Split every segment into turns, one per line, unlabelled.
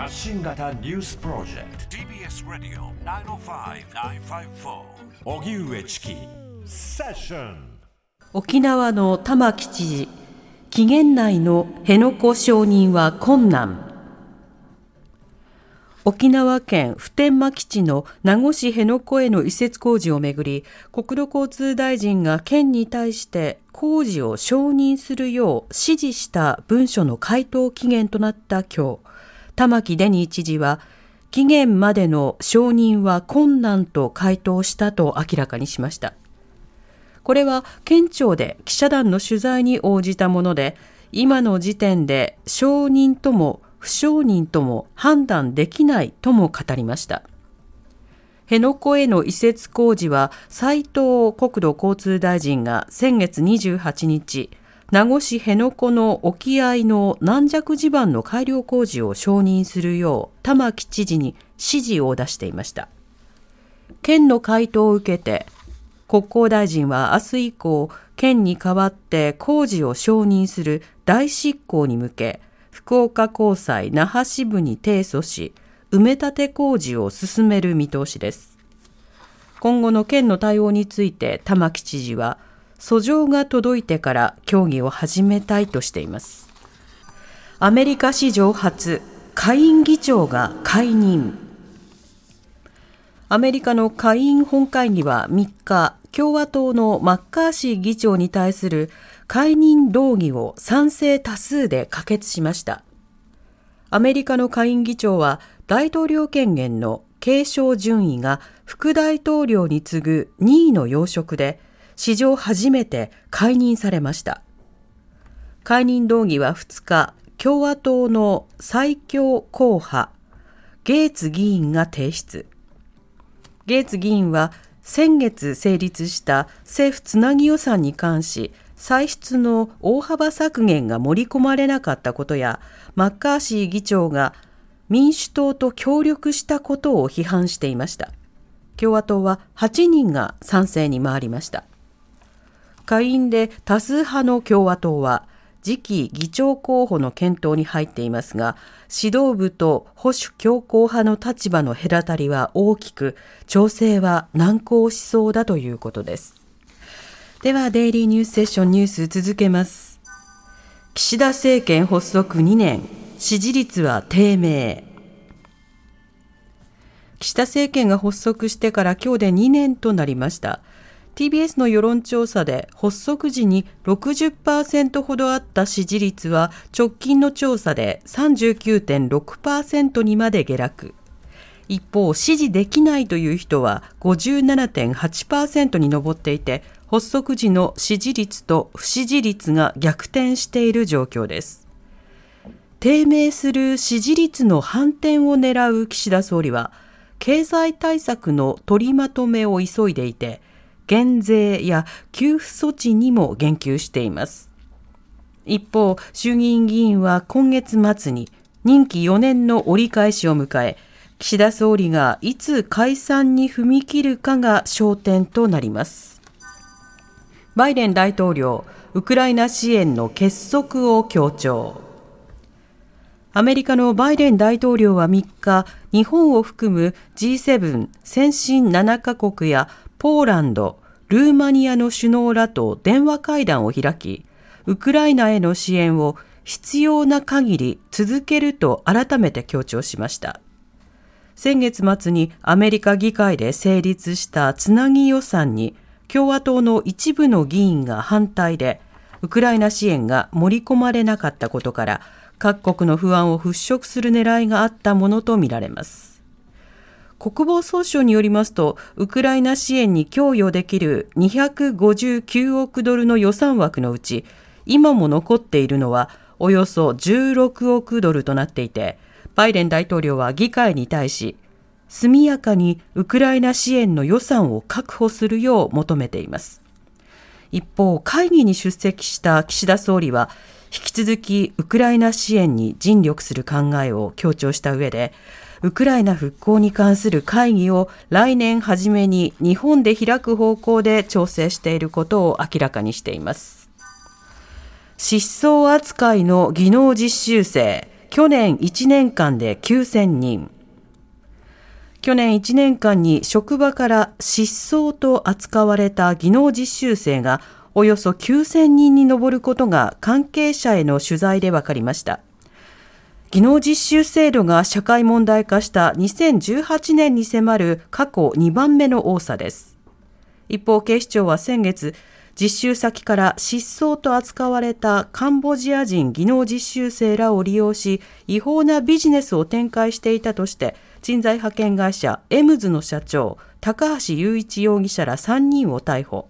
発信型ニュースプロジェクト。TBS ラディオ905-954おぎゅうえちきセッション
沖縄の玉城知事。期限内の辺野古承認は困難。沖縄県普天間基地の名護市辺野古への移設工事をめぐり国土交通大臣が県に対して工事を承認するよう指示した文書の回答期限となった今日玉城デニー知事は期限までの承認は困難と回答したと明らかにしました。これは県庁で記者団の取材に応じたもので今の時点で承認とも不承認とも判断できないとも語りました。辺野古への移設工事は斉藤国土交通大臣が先月28日名護市辺野古の沖合の軟弱地盤の改良工事を承認するよう玉城知事に指示を出していました。県の回答を受けて国交大臣は明日以降県に代わって工事を承認する大執行に向け福岡高裁那覇支部に提訴し埋め立て工事を進める見通しです。今後の県の対応について玉城知事は訴状が届いてから協議を始めたいとしています。アメリカ史上初下院議長が解任。アメリカの下院本会議は3日共和党のマッカーシー議長に対する解任動議を賛成多数で可決しました。アメリカの下院議長は大統領権限の継承順位が副大統領に次ぐ2位の要職で史上初めて解任されました。解任動議は2日共和党の最強硬派ゲーツ議員が提出。ゲーツ議員は先月成立した政府つなぎ予算に関し歳出の大幅削減が盛り込まれなかったことやマッカーシー議長が民主党と協力したことを批判していました。共和党は8人が賛成に回りました。下院で多数派の共和党は次期議長候補の検討に入っていますが指導部と保守強硬派の立場の隔たりは大きく調整は難航しそうだということです。ではデイリーニュースセッションニュース続けます。岸田政権発足2年。支持率は低迷。岸田政権が発足してから今日で2年となりました。TBS の世論調査で発足時に60%ほどあった支持率は直近の調査で39.6%にまで下落。一方、支持できないという人は57.8%に上っていて、発足時の支持率と不支持率が逆転している状況です。低迷する支持率の反転を狙う岸田総理は、経済対策の取りまとめを急いでいて、減税や給付措置にも言及しています。一方、衆議院議員は今月末に任期4年の折り返しを迎え、岸田総理がいつ解散に踏み切るかが焦点となります。バイデン大統領、ウクライナ支援の結束を強調。アメリカのバイデン大統領は3日、日本を含む G7 先進7カ国やポーランド、ルーマニアの首脳らと電話会談を開き、ウクライナへの支援を必要な限り続けると改めて強調しました。先月末にアメリカ議会で成立したつなぎ予算に共和党の一部の議員が反対で、ウクライナ支援が盛り込まれなかったことから、各国の不安を払拭する狙いがあったものとみられます。国防総省によりますと、ウクライナ支援に供与できる259億ドルの予算枠のうち、今も残っているのはおよそ16億ドルとなっていて、バイデン大統領は議会に対し、速やかにウクライナ支援の予算を確保するよう求めています。一方、会議に出席した岸田総理は、引き続きウクライナ支援に尽力する考えを強調した上で、ウクライナ復興に関する会議を来年初めに日本で開く方向で調整していることを明らかにしています。失踪扱いの技能実習生、去年1年間で9000人。去年1年間に職場から失踪と扱われた技能実習生がおよそ9000人に上ることが関係者への取材で分かりました。技能実習制度が社会問題化した2018年に迫る過去2番目の多さです。一方、警視庁は先月、実習先から失踪と扱われたカンボジア人技能実習生らを利用し、違法なビジネスを展開していたとして、人材派遣会社エムズの社長、高橋雄一容疑者ら3人を逮捕。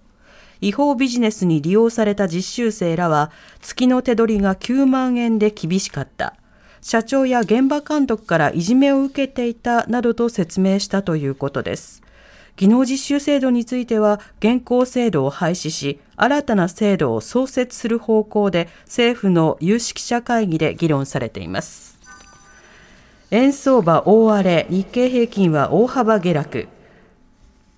違法ビジネスに利用された実習生らは、月の手取りが9万円で厳しかった。社長や現場監督からいじめを受けていたなどと説明したということです。技能実習制度については現行制度を廃止し新たな制度を創設する方向で政府の有識者会議で議論されています円相場大荒れ日経平均は大幅下落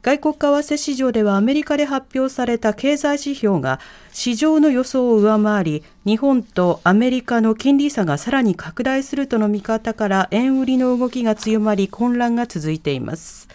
外国為替市場ではアメリカで発表された経済指標が市場の予想を上回り日本とアメリカの金利差がさらに拡大するとの見方から円売りの動きが強まり混乱が続いています。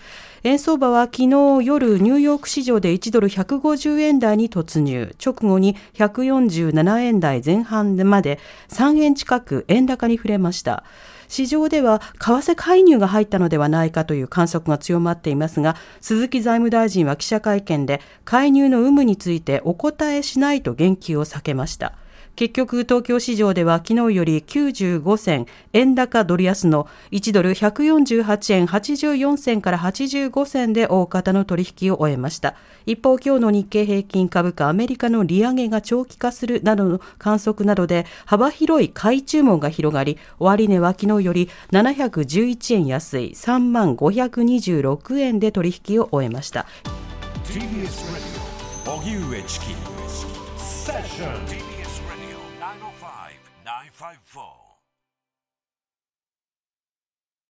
円相場は昨日夜ニューヨーク市場で1ドル150円台に突入。直後に147円台前半まで3円近く円高に触れました。市場では為替介入が入ったのではないかという観測が強まっていますが鈴木財務大臣は記者会見で介入の有無についてお答えしないと言及を避けました。結局東京市場では昨日より95銭円高ドル安の1ドル148円84銭から85銭で大方の取引を終えました。一方今日の日経平均株価アメリカの利上げが長期化するなどの観測などで幅広い買い注文が広がり終値は昨日より711円安い3万526円で取引を終えました。TBS ラジオ荻上チキセッション Five Four.